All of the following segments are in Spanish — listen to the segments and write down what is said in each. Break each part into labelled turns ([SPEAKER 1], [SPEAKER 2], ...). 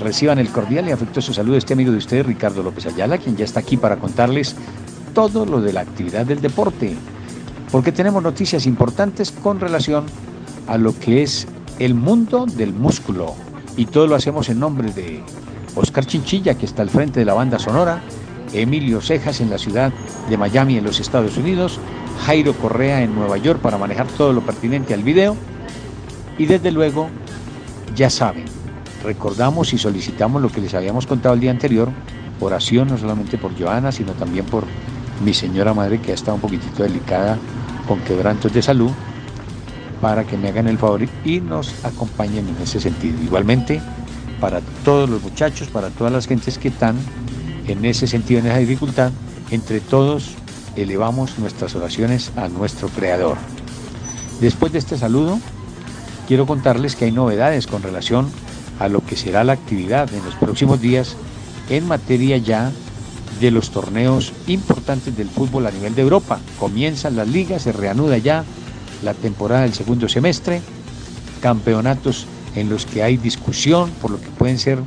[SPEAKER 1] Reciban el cordial y afectuoso saludo de este amigo de ustedes, Ricardo López Ayala, quien ya está aquí para contarles todo lo de la actividad del deporte, porque tenemos noticias importantes con relación a lo que es el mundo del músculo. Y todo lo hacemos en nombre de Oscar Chinchilla, que está al frente de la banda sonora, Emilio Cejas en la ciudad de Miami, en los Estados Unidos, Jairo Correa en Nueva York para manejar todo lo pertinente al video. Y desde luego, ya saben, recordamos y solicitamos lo que les habíamos contado el día anterior, oración no solamente por Joana, sino también por mi señora madre que ha estado un poquitito delicada con quebrantos de salud, para que me hagan el favor y nos acompañen en ese sentido. Igualmente, para todos los muchachos, para todas las gentes que están en ese sentido, en esa dificultad, entre todos elevamos nuestras oraciones a nuestro Creador. Después de este saludo, quiero contarles que hay novedades con relación a lo que será la actividad en los próximos días en materia ya de los torneos importantes del fútbol a nivel de Europa. Comienzan las ligas, se reanuda ya la temporada del segundo semestre, campeonatos en los que hay discusión por lo que pueden ser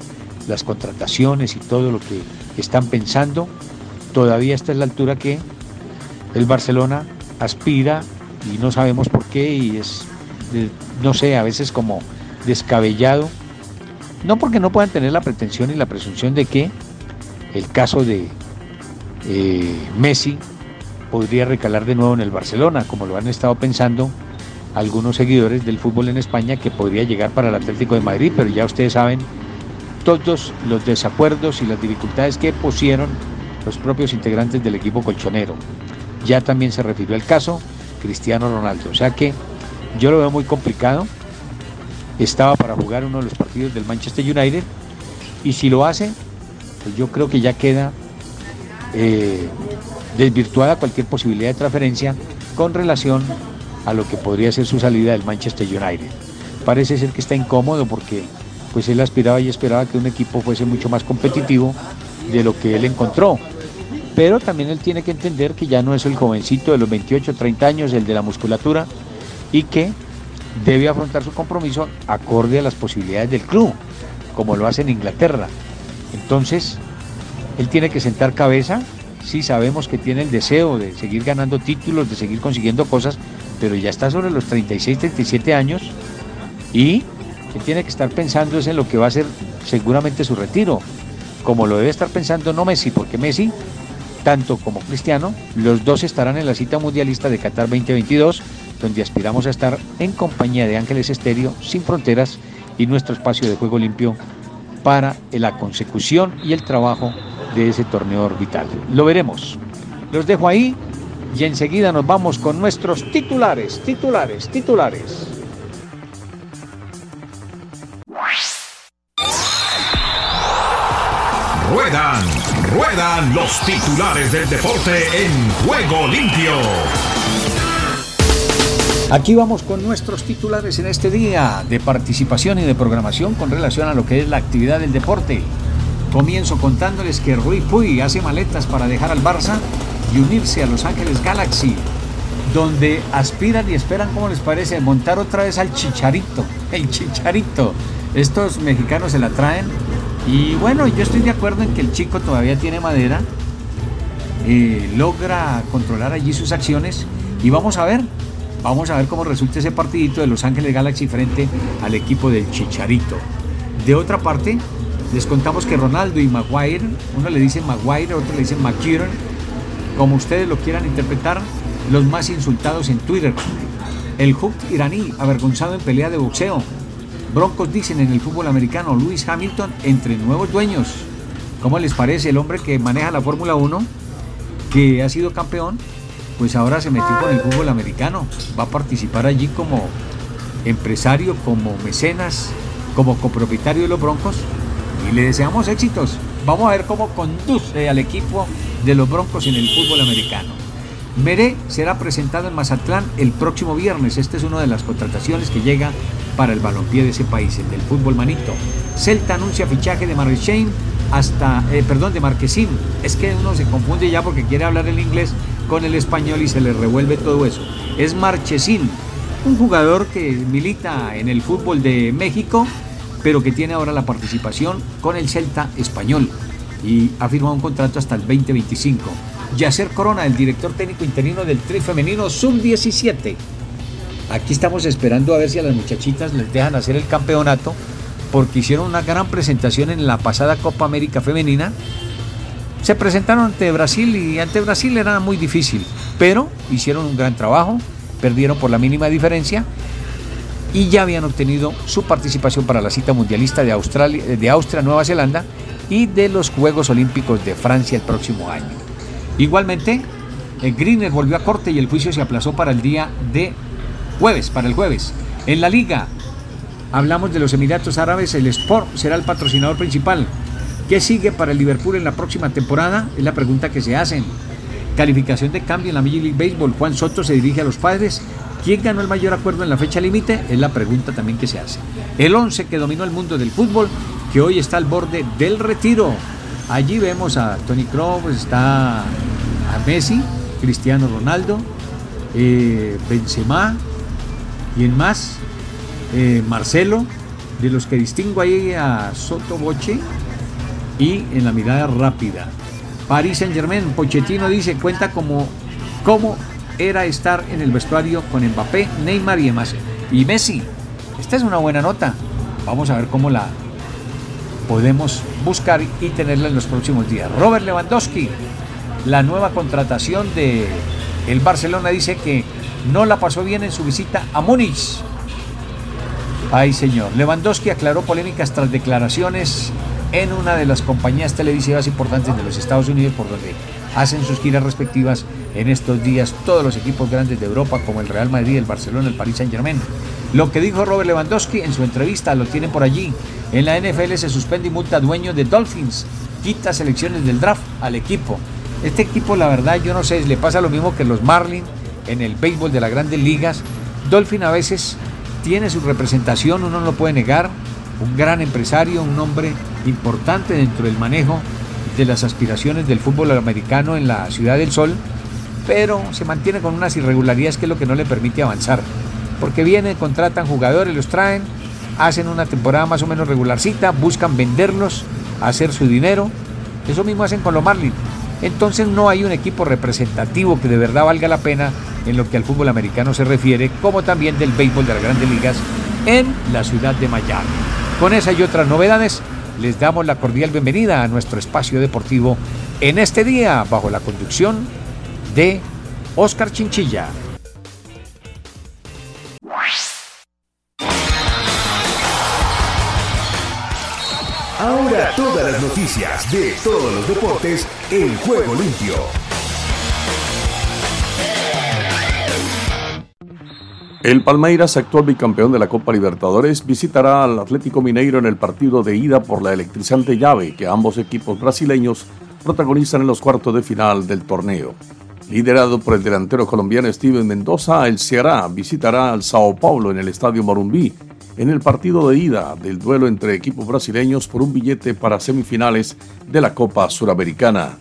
[SPEAKER 1] las contrataciones y todo lo que están pensando. Todavía está en la altura que el Barcelona aspira y no sabemos por qué y es, no sé, a veces como descabellado. No porque no puedan tener la pretensión y la presunción de que el caso de eh, Messi podría recalar de nuevo en el Barcelona, como lo han estado pensando algunos seguidores del fútbol en España, que podría llegar para el Atlético de Madrid, pero ya ustedes saben todos los desacuerdos y las dificultades que pusieron los propios integrantes del equipo colchonero. Ya también se refirió al caso Cristiano Ronaldo, o sea que yo lo veo muy complicado. Estaba para jugar uno de los partidos del Manchester United y si lo hace, pues yo creo que ya queda eh, desvirtuada cualquier posibilidad de transferencia con relación a lo que podría ser su salida del Manchester United. Parece ser que está incómodo porque pues él aspiraba y esperaba que un equipo fuese mucho más competitivo de lo que él encontró. Pero también él tiene que entender que ya no es el jovencito de los 28, 30 años, el de la musculatura, y que debe afrontar su compromiso acorde a las posibilidades del club, como lo hace en Inglaterra. Entonces, él tiene que sentar cabeza, sí sabemos que tiene el deseo de seguir ganando títulos, de seguir consiguiendo cosas, pero ya está sobre los 36, 37 años y él tiene que estar pensando es en lo que va a ser seguramente su retiro, como lo debe estar pensando no Messi, porque Messi, tanto como Cristiano, los dos estarán en la cita mundialista de Qatar 2022, donde aspiramos a estar en compañía de Ángeles Estéreo, Sin Fronteras y nuestro espacio de juego limpio para la consecución y el trabajo de ese torneo orbital. Lo veremos. Los dejo ahí y enseguida nos vamos con nuestros titulares, titulares, titulares.
[SPEAKER 2] Ruedan, ruedan los titulares del deporte en juego limpio.
[SPEAKER 1] Aquí vamos con nuestros titulares en este día de participación y de programación con relación a lo que es la actividad del deporte. Comienzo contándoles que Rui Puy hace maletas para dejar al Barça y unirse a Los Ángeles Galaxy, donde aspiran y esperan, como les parece, montar otra vez al Chicharito, el Chicharito. Estos mexicanos se la traen y bueno, yo estoy de acuerdo en que el chico todavía tiene madera, eh, logra controlar allí sus acciones y vamos a ver Vamos a ver cómo resulta ese partidito de Los Ángeles Galaxy frente al equipo del Chicharito. De otra parte, les contamos que Ronaldo y Maguire, uno le dice Maguire, otro le dice McKieran, como ustedes lo quieran interpretar, los más insultados en Twitter. El Hook iraní, avergonzado en pelea de boxeo. Broncos dicen en el fútbol americano, Lewis Hamilton entre nuevos dueños. ¿Cómo les parece el hombre que maneja la Fórmula 1, que ha sido campeón pues ahora se metió con el fútbol americano. Va a participar allí como empresario, como mecenas, como copropietario de los Broncos. y le deseamos éxitos. Vamos a ver cómo conduce al equipo de los Broncos en el fútbol americano. Meré será presentado en Mazatlán el próximo viernes. Esta es una de las contrataciones que llega para el balompié de ese país, el del fútbol manito. Celta anuncia fichaje de Marchesín hasta, eh, perdón, de Marquesín. Es que uno se confunde ya porque quiere hablar el inglés con el español y se le revuelve todo eso. Es Marchesín, un jugador que milita en el fútbol de México, pero que tiene ahora la participación con el Celta español y ha firmado un contrato hasta el 2025. Yacer Corona, el director técnico interino del Tri Femenino Sub-17. Aquí estamos esperando a ver si a las muchachitas les dejan hacer el campeonato, porque hicieron una gran presentación en la pasada Copa América Femenina. Se presentaron ante Brasil y ante Brasil era muy difícil, pero hicieron un gran trabajo, perdieron por la mínima diferencia y ya habían obtenido su participación para la cita mundialista de, Australia, de Austria, Nueva Zelanda y de los Juegos Olímpicos de Francia el próximo año. Igualmente, el Greener volvió a corte y el juicio se aplazó para el día de jueves, para el jueves. En la liga, hablamos de los Emiratos Árabes, el Sport será el patrocinador principal. ¿Qué sigue para el Liverpool en la próxima temporada? Es la pregunta que se hacen. Calificación de cambio en la Major League Baseball. Juan Soto se dirige a los padres. ¿Quién ganó el mayor acuerdo en la fecha límite? Es la pregunta también que se hace. El 11 que dominó el mundo del fútbol que hoy está al borde del retiro. Allí vemos a Tony Kroos, está a Messi, Cristiano Ronaldo, eh, Benzema, y en más, eh, Marcelo, de los que distingo ahí a Soto Boche y en la mirada rápida. Paris Saint Germain, Pochettino dice, cuenta como cómo era estar en el vestuario con Mbappé, Neymar y demás. Y Messi, esta es una buena nota. Vamos a ver cómo la, podemos buscar y tenerla en los próximos días. Robert Lewandowski, la nueva contratación de el Barcelona dice que no la pasó bien en su visita a Múnich. Ay señor, Lewandowski aclaró polémicas tras declaraciones en una de las compañías televisivas importantes de los Estados Unidos por donde hacen sus giras respectivas en estos días todos los equipos grandes de Europa como el Real Madrid, el Barcelona, el Paris Saint Germain. Lo que dijo Robert Lewandowski en su entrevista, lo tienen por allí. En la NFL se suspende y multa dueño de Dolphins, quita selecciones del draft al equipo. Este equipo, la verdad, yo no sé, le pasa lo mismo que los Marlins en el béisbol de las grandes ligas. Dolphin a veces tiene su representación, uno no lo puede negar, un gran empresario, un hombre importante dentro del manejo de las aspiraciones del fútbol americano en la Ciudad del Sol, pero se mantiene con unas irregularidades que es lo que no le permite avanzar. Porque vienen, contratan jugadores, los traen, hacen una temporada más o menos regularcita, buscan venderlos, hacer su dinero. Eso mismo hacen con los Marlins. Entonces no hay un equipo representativo que de verdad valga la pena en lo que al fútbol americano se refiere, como también del béisbol de las grandes ligas en la ciudad de Miami. Con esa y otras novedades, les damos la cordial bienvenida a nuestro espacio deportivo en este día bajo la conducción de Oscar Chinchilla.
[SPEAKER 2] Ahora todas las noticias de todos los deportes en juego limpio.
[SPEAKER 3] El Palmeiras, actual bicampeón de la Copa Libertadores, visitará al Atlético Mineiro en el partido de ida por la electrizante llave que ambos equipos brasileños protagonizan en los cuartos de final del torneo. Liderado por el delantero colombiano Steven Mendoza, el Ceará visitará al Sao Paulo en el Estadio Morumbí en el partido de ida del duelo entre equipos brasileños por un billete para semifinales de la Copa Suramericana.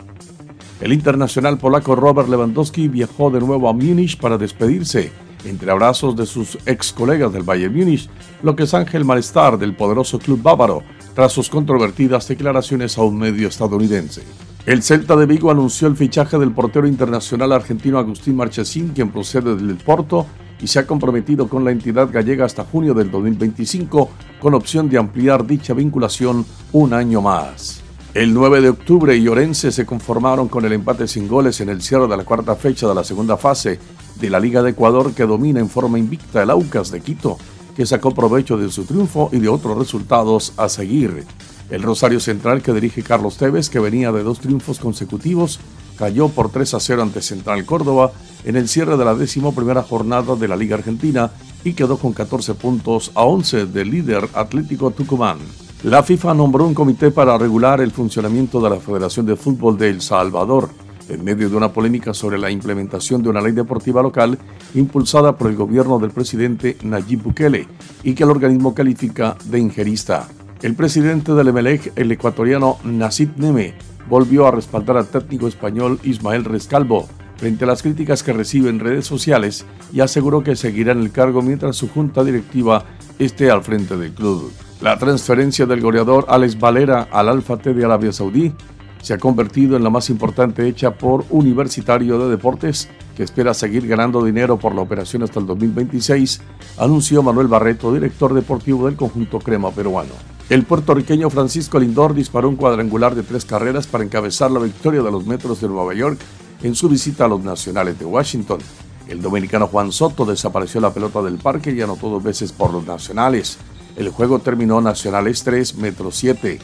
[SPEAKER 3] El internacional polaco Robert Lewandowski viajó de nuevo a Múnich para despedirse entre abrazos de sus ex colegas del Bayern Múnich, lo que zanja el malestar del poderoso club bávaro tras sus controvertidas declaraciones a un medio estadounidense. El Celta de Vigo anunció el fichaje del portero internacional argentino Agustín Marchesín, quien procede del Porto y se ha comprometido con la entidad gallega hasta junio del 2025, con opción de ampliar dicha vinculación un año más. El 9 de octubre, Llorense se conformaron con el empate sin goles en el cierre de la cuarta fecha de la segunda fase de la Liga de Ecuador que domina en forma invicta el Aucas de Quito, que sacó provecho de su triunfo y de otros resultados a seguir. El Rosario Central que dirige Carlos Tevez, que venía de dos triunfos consecutivos, cayó por 3 a 0 ante Central Córdoba en el cierre de la décimo primera jornada de la Liga Argentina y quedó con 14 puntos a 11 del líder Atlético Tucumán. La FIFA nombró un comité para regular el funcionamiento de la Federación de Fútbol de El Salvador, en medio de una polémica sobre la implementación de una ley deportiva local impulsada por el gobierno del presidente Nayib Bukele y que el organismo califica de ingerista. El presidente del Emelec, el ecuatoriano Nasid Neme, volvió a respaldar al técnico español Ismael Rescalvo frente a las críticas que recibe en redes sociales y aseguró que seguirá en el cargo mientras su junta directiva esté al frente del club. La transferencia del goleador Alex Valera al Alfa T de Arabia Saudí se ha convertido en la más importante hecha por Universitario de Deportes, que espera seguir ganando dinero por la operación hasta el 2026, anunció Manuel Barreto, director deportivo del conjunto crema peruano. El puertorriqueño Francisco Lindor disparó un cuadrangular de tres carreras para encabezar la victoria de los Metros de Nueva York en su visita a los Nacionales de Washington. El dominicano Juan Soto desapareció la pelota del parque y anotó dos veces por los Nacionales. El juego terminó Nacionales 3, Metro 7.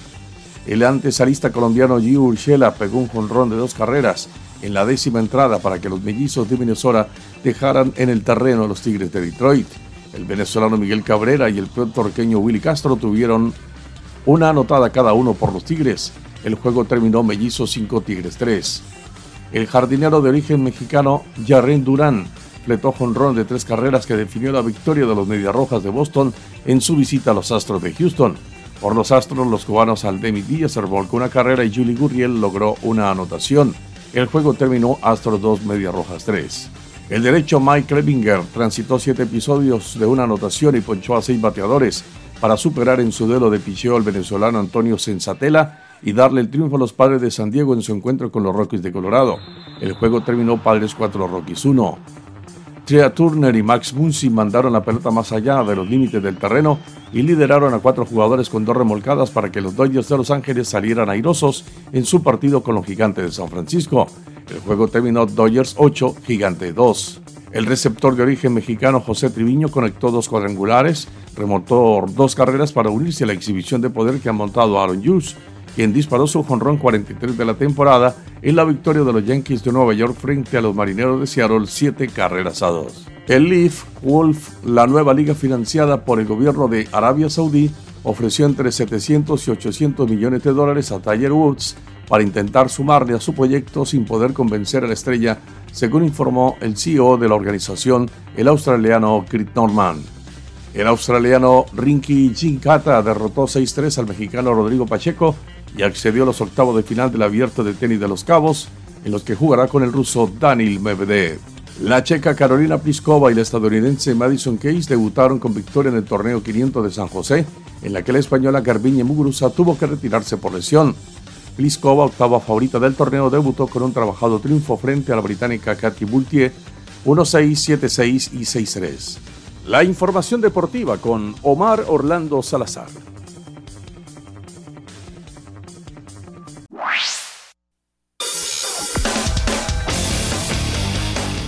[SPEAKER 3] El antesalista colombiano Gio Urshela pegó un jonrón de dos carreras en la décima entrada para que los mellizos de Minnesota dejaran en el terreno a los Tigres de Detroit. El venezolano Miguel Cabrera y el puertorriqueño Willy Castro tuvieron una anotada cada uno por los Tigres. El juego terminó mellizos 5 Tigres 3. El jardinero de origen mexicano Jarren Durán fletó jonrón de tres carreras que definió la victoria de los Mediarrojas de Boston en su visita a los Astros de Houston. Por los Astros, los cubanos Aldemi Díaz volcó una carrera y Julie Gurriel logró una anotación. El juego terminó Astros 2, Mediarrojas 3. El derecho Mike Levinger transitó siete episodios de una anotación y ponchó a seis bateadores para superar en su duelo de picheo al venezolano Antonio Sensatela y darle el triunfo a los padres de San Diego en su encuentro con los Rockies de Colorado. El juego terminó Padres 4, Rockies 1. Trea Turner y Max Muncy mandaron la pelota más allá de los límites del terreno y lideraron a cuatro jugadores con dos remolcadas para que los Dodgers de Los Ángeles salieran airosos en su partido con los Gigantes de San Francisco. El juego terminó Dodgers 8, Gigante 2. El receptor de origen mexicano José Triviño conectó dos cuadrangulares, remontó dos carreras para unirse a la exhibición de poder que ha montado Aaron Hughes quien disparó su jonrón 43 de la temporada en la victoria de los Yankees de Nueva York frente a los Marineros de Seattle 7 carreras a 2. El Leaf Wolf, la nueva liga financiada por el gobierno de Arabia Saudí, ofreció entre 700 y 800 millones de dólares a Tiger Woods para intentar sumarle a su proyecto sin poder convencer a la estrella, según informó el CEO de la organización, el australiano Chris Norman. El australiano Rinky Jinkata derrotó 6-3 al mexicano Rodrigo Pacheco y accedió a los octavos de final del abierto de tenis de los Cabos, en los que jugará con el ruso Daniel Medvedev. La checa Carolina Pliskova y la estadounidense Madison Case debutaron con victoria en el torneo 500 de San José, en la que la española Garbiñe Muguruza tuvo que retirarse por lesión. Pliskova, octava favorita del torneo, debutó con un trabajado triunfo frente a la británica Katy Bultier 1-6, 7-6 y 6-3. La información deportiva con Omar Orlando Salazar.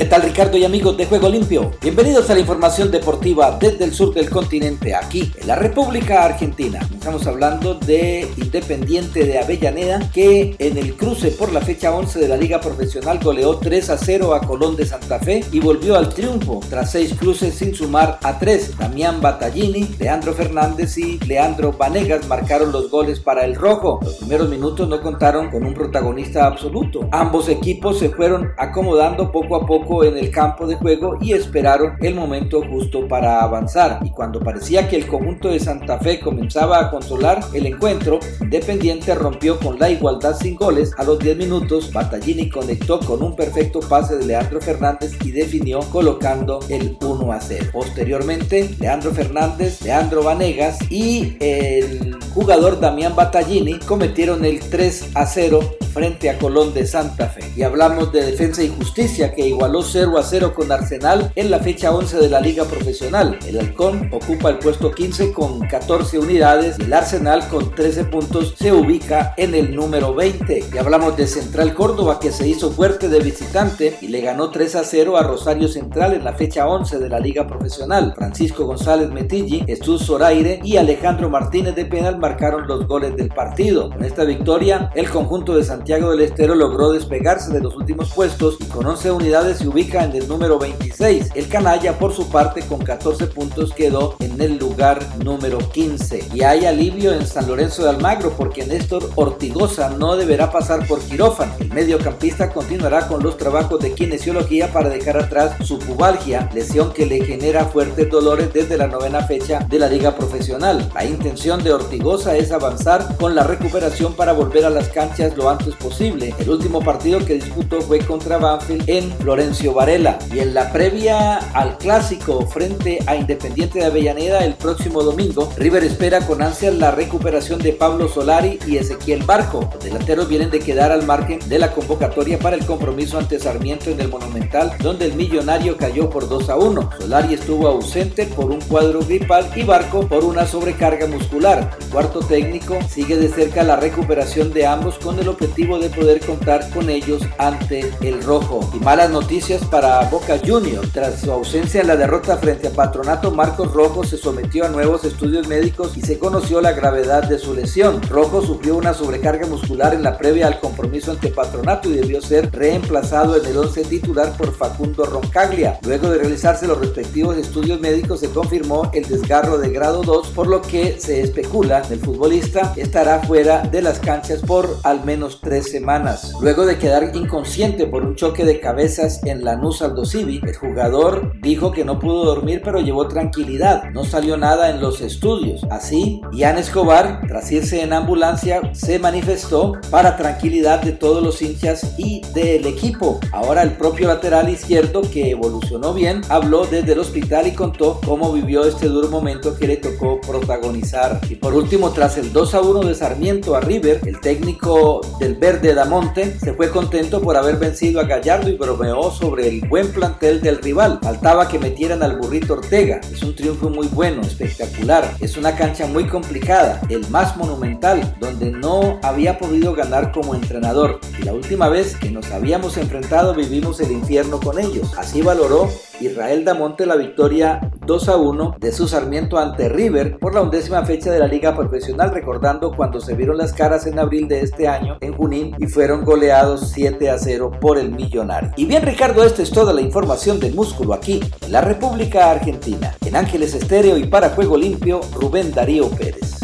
[SPEAKER 4] ¿Qué tal Ricardo y amigos de Juego Limpio? Bienvenidos a la información deportiva desde el sur del continente, aquí en la República Argentina. Estamos hablando de Independiente de Avellaneda que en el cruce por la fecha 11 de la Liga Profesional goleó 3 a 0 a Colón de Santa Fe y volvió al triunfo tras 6 cruces sin sumar a 3. Damián Battaglini, Leandro Fernández y Leandro Vanegas marcaron los goles para el rojo. Los primeros minutos no contaron con un protagonista absoluto. Ambos equipos se fueron acomodando poco a poco en el campo de juego y esperaron el momento justo para avanzar. Y cuando parecía que el conjunto de Santa Fe comenzaba a controlar el encuentro, Independiente rompió con la igualdad sin goles. A los 10 minutos, Battaglini conectó con un perfecto pase de Leandro Fernández y definió colocando el 1 a 0. Posteriormente, Leandro Fernández, Leandro Vanegas y el jugador Damián Battaglini cometieron el 3 a 0 frente a Colón de Santa Fe. Y hablamos de defensa y justicia que igualó 0 a 0 con Arsenal en la fecha 11 de la Liga Profesional. El Halcón ocupa el puesto 15 con 14 unidades y el Arsenal con 13 puntos se ubica en el número 20. Y hablamos de Central Córdoba que se hizo fuerte de visitante y le ganó 3 a 0 a Rosario Central en la fecha 11 de la Liga Profesional. Francisco González Metilli, Jesús Zoraire y Alejandro Martínez de penal marcaron los goles del partido. Con esta victoria, el conjunto de San Santiago del Estero logró despegarse de los últimos puestos y con 11 unidades se ubica en el número 26. El Canalla, por su parte, con 14 puntos quedó en el lugar número 15. Y hay alivio en San Lorenzo de Almagro porque Néstor Ortigosa no deberá pasar por quirófano. El mediocampista continuará con los trabajos de kinesiología para dejar atrás su pubalgia, lesión que le genera fuertes dolores desde la novena fecha de la liga profesional. La intención de Ortigosa es avanzar con la recuperación para volver a las canchas lo antes posible. El último partido que disputó fue contra Banfield en Florencio Varela. Y en la previa al clásico frente a Independiente de Avellaneda el próximo domingo, River espera con ansia la recuperación de Pablo Solari y Ezequiel Barco. Los delanteros vienen de quedar al margen de la convocatoria para el compromiso ante Sarmiento en el Monumental, donde el millonario cayó por 2 a 1. Solari estuvo ausente por un cuadro gripal y Barco por una sobrecarga muscular. El cuarto técnico sigue de cerca la recuperación de ambos con el objetivo de poder contar con ellos ante el rojo. Y malas noticias para Boca Juniors. Tras su ausencia en la derrota frente a Patronato, Marcos Rojo se sometió a nuevos estudios médicos y se conoció la gravedad de su lesión. Rojo sufrió una sobrecarga muscular en la previa al compromiso ante Patronato y debió ser reemplazado en el 11 titular por Facundo Roncaglia. Luego de realizarse los respectivos estudios médicos se confirmó el desgarro de grado 2, por lo que se especula el futbolista estará fuera de las canchas por al menos tres semanas. Luego de quedar inconsciente por un choque de cabezas en la Lanús Aldo el jugador dijo que no pudo dormir pero llevó tranquilidad, no salió nada en los estudios. Así, Ian Escobar, tras irse en ambulancia, se manifestó para tranquilidad de todos los hinchas y del equipo. Ahora el propio lateral izquierdo, que evolucionó bien, habló desde el hospital y contó cómo vivió este duro momento que le tocó protagonizar. Y por último, tras el 2 a 1 de Sarmiento a River, el técnico del Verde Damonte se fue contento por haber vencido a Gallardo y bromeó sobre el buen plantel del rival. Faltaba que metieran al burrito Ortega. Es un triunfo muy bueno, espectacular. Es una cancha muy complicada, el más monumental, donde no había podido ganar como entrenador. Y la última vez que nos habíamos enfrentado vivimos el infierno con ellos. Así valoró Israel Damonte la victoria 2 a 1 de su Sarmiento ante River por la undécima fecha de la Liga Profesional, recordando cuando se vieron las caras en abril de este año en Junín y fueron goleados 7 a 0 por el Millonario. Y bien, Ricardo, esta es toda la información del músculo aquí, en la República Argentina. En Ángeles Estéreo y para Juego Limpio, Rubén Darío Pérez.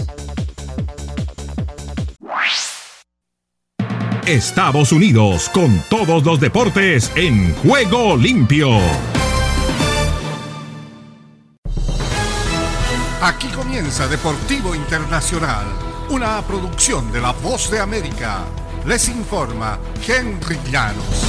[SPEAKER 2] Estados Unidos con todos los deportes en Juego Limpio. Aquí comienza Deportivo Internacional, una producción de La Voz de América. Les informa Henry Llanos.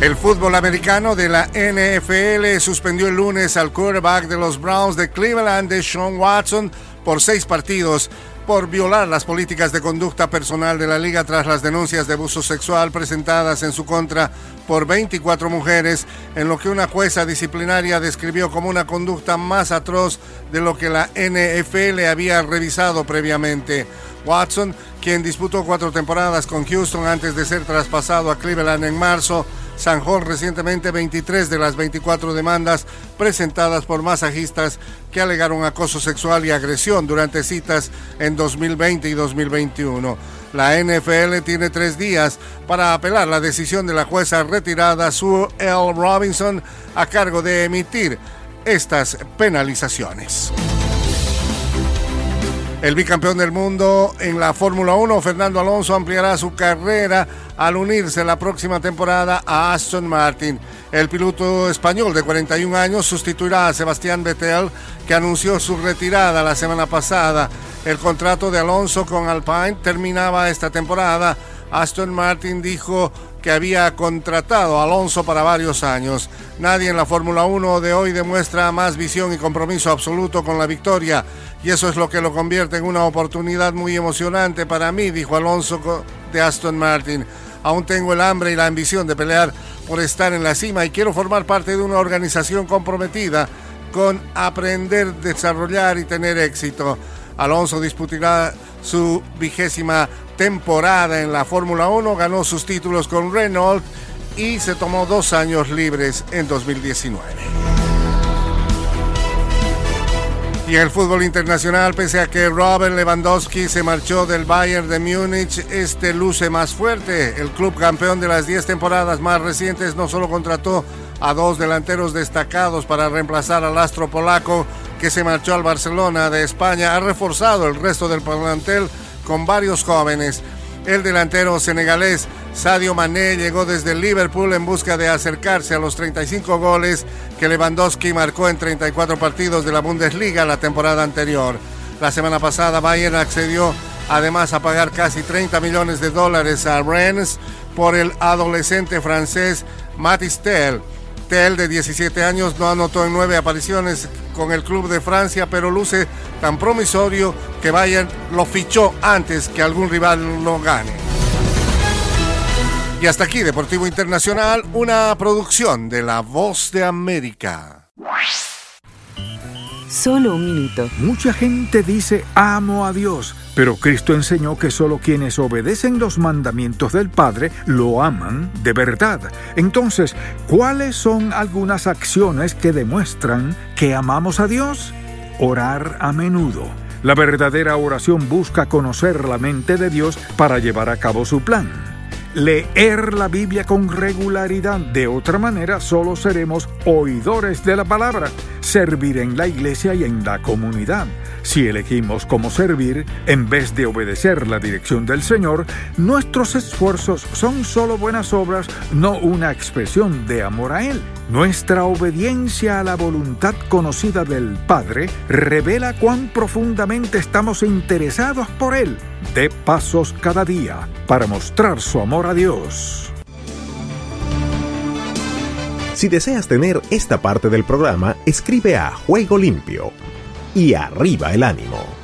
[SPEAKER 5] El fútbol americano de la NFL suspendió el lunes al quarterback de los Browns de Cleveland, Sean Watson, por seis partidos por violar las políticas de conducta personal de la liga tras las denuncias de abuso sexual presentadas en su contra por 24 mujeres, en lo que una jueza disciplinaria describió como una conducta más atroz de lo que la NFL había revisado previamente. Watson, quien disputó cuatro temporadas con Houston antes de ser traspasado a Cleveland en marzo, zanjó recientemente 23 de las 24 demandas presentadas por masajistas que alegaron acoso sexual y agresión durante citas en 2020 y 2021. La NFL tiene tres días para apelar la decisión de la jueza retirada Sue L. Robinson a cargo de emitir estas penalizaciones. El bicampeón del mundo en la Fórmula 1, Fernando Alonso, ampliará su carrera al unirse la próxima temporada a Aston Martin. El piloto español de 41 años sustituirá a Sebastián Vettel, que anunció su retirada la semana pasada. El contrato de Alonso con Alpine terminaba esta temporada. Aston Martin dijo que había contratado a Alonso para varios años. Nadie en la Fórmula 1 de hoy demuestra más visión y compromiso absoluto con la victoria y eso es lo que lo convierte en una oportunidad muy emocionante para mí, dijo Alonso de Aston Martin. Aún tengo el hambre y la ambición de pelear por estar en la cima y quiero formar parte de una organización comprometida con aprender, desarrollar y tener éxito. Alonso disputará su vigésima temporada en la Fórmula 1, ganó sus títulos con Renault y se tomó dos años libres en 2019. Y el fútbol internacional, pese a que Robert Lewandowski se marchó del Bayern de Múnich, este luce más fuerte. El club campeón de las 10 temporadas más recientes no solo contrató a dos delanteros destacados para reemplazar al astro polaco que se marchó al Barcelona de España, ha reforzado el resto del plantel con varios jóvenes. El delantero senegalés Sadio Mané llegó desde Liverpool en busca de acercarse a los 35 goles que Lewandowski marcó en 34 partidos de la Bundesliga la temporada anterior. La semana pasada Bayern accedió además a pagar casi 30 millones de dólares a Rennes por el adolescente francés Matis Tel. Tel, de 17 años, no anotó en nueve apariciones con el club de Francia, pero luce tan promisorio que Bayern lo fichó antes que algún rival lo gane. Y hasta aquí, Deportivo Internacional, una producción de La Voz de América.
[SPEAKER 6] Solo un minuto.
[SPEAKER 7] Mucha gente dice amo a Dios, pero Cristo enseñó que solo quienes obedecen los mandamientos del Padre lo aman de verdad. Entonces, ¿cuáles son algunas acciones que demuestran que amamos a Dios? Orar a menudo. La verdadera oración busca conocer la mente de Dios para llevar a cabo su plan leer la Biblia con regularidad. De otra manera, solo seremos oidores de la palabra, servir en la iglesia y en la comunidad. Si elegimos cómo servir, en vez de obedecer la dirección del Señor, nuestros esfuerzos son solo buenas obras, no una expresión de amor a Él. Nuestra obediencia a la voluntad conocida del Padre revela cuán profundamente estamos interesados por Él. De pasos cada día para mostrar su amor a Dios.
[SPEAKER 8] Si deseas tener esta parte del programa, escribe a Juego Limpio y arriba el ánimo.